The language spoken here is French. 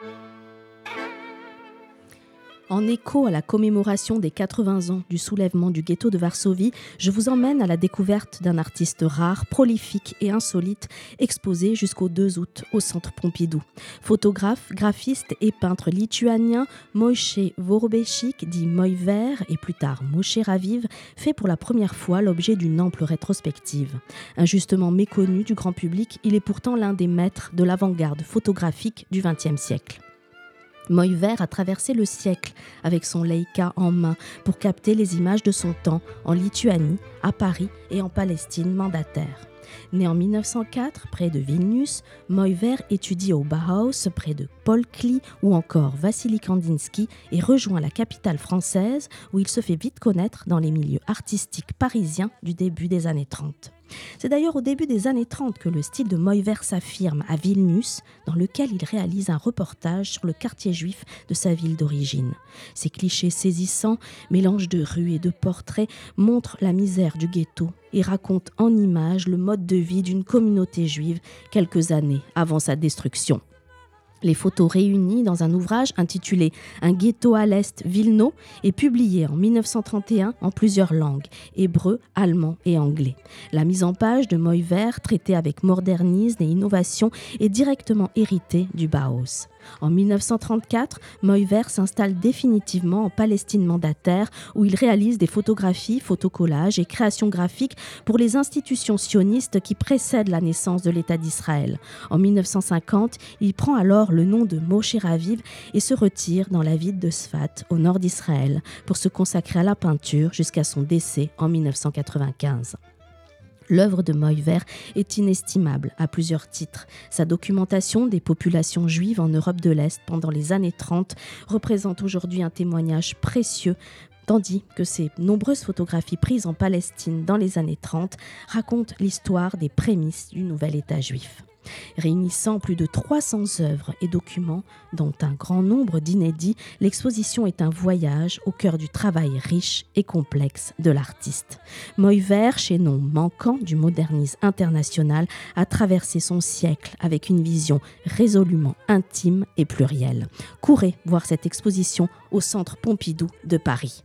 Bye. En écho à la commémoration des 80 ans du soulèvement du ghetto de Varsovie, je vous emmène à la découverte d'un artiste rare, prolifique et insolite, exposé jusqu'au 2 août au Centre Pompidou. Photographe, graphiste et peintre lituanien, Moshe Vorobeshik, dit Moiver et plus tard Moshe Raviv, fait pour la première fois l'objet d'une ample rétrospective. Injustement méconnu du grand public, il est pourtant l'un des maîtres de l'avant-garde photographique du XXe siècle. Moiver a traversé le siècle avec son Leica en main pour capter les images de son temps en Lituanie, à Paris et en Palestine mandataire. Né en 1904 près de Vilnius, Moiver étudie au Bauhaus près de Paul Klee ou encore Vassili Kandinsky et rejoint la capitale française où il se fait vite connaître dans les milieux artistiques parisiens du début des années 30. C'est d'ailleurs au début des années 30 que le style de Moiver s'affirme à Vilnius, dans lequel il réalise un reportage sur le quartier juif de sa ville d'origine. Ces clichés saisissants, mélange de rues et de portraits, montrent la misère du ghetto et racontent en images le mode de vie d'une communauté juive quelques années avant sa destruction. Les photos réunies dans un ouvrage intitulé Un ghetto à l'Est, Vilno est publié en 1931 en plusieurs langues, hébreu, allemand et anglais. La mise en page de Moiver, traitée avec modernisme et innovation, est directement héritée du Bauhaus. En 1934, Moiver s'installe définitivement en Palestine mandataire où il réalise des photographies, photocollages et créations graphiques pour les institutions sionistes qui précèdent la naissance de l'État d'Israël. En 1950, il prend alors le nom de Moshe Raviv et se retire dans la ville de Sfat, au nord d'Israël, pour se consacrer à la peinture jusqu'à son décès en 1995. L'œuvre de Moiver est inestimable à plusieurs titres. Sa documentation des populations juives en Europe de l'Est pendant les années 30 représente aujourd'hui un témoignage précieux tandis que ses nombreuses photographies prises en Palestine dans les années 30 racontent l'histoire des prémices du nouvel État juif. Réunissant plus de 300 œuvres et documents, dont un grand nombre d'inédits, l'exposition est un voyage au cœur du travail riche et complexe de l'artiste. Moiver, chaînon manquant du modernisme international, a traversé son siècle avec une vision résolument intime et plurielle. Courez voir cette exposition au Centre Pompidou de Paris.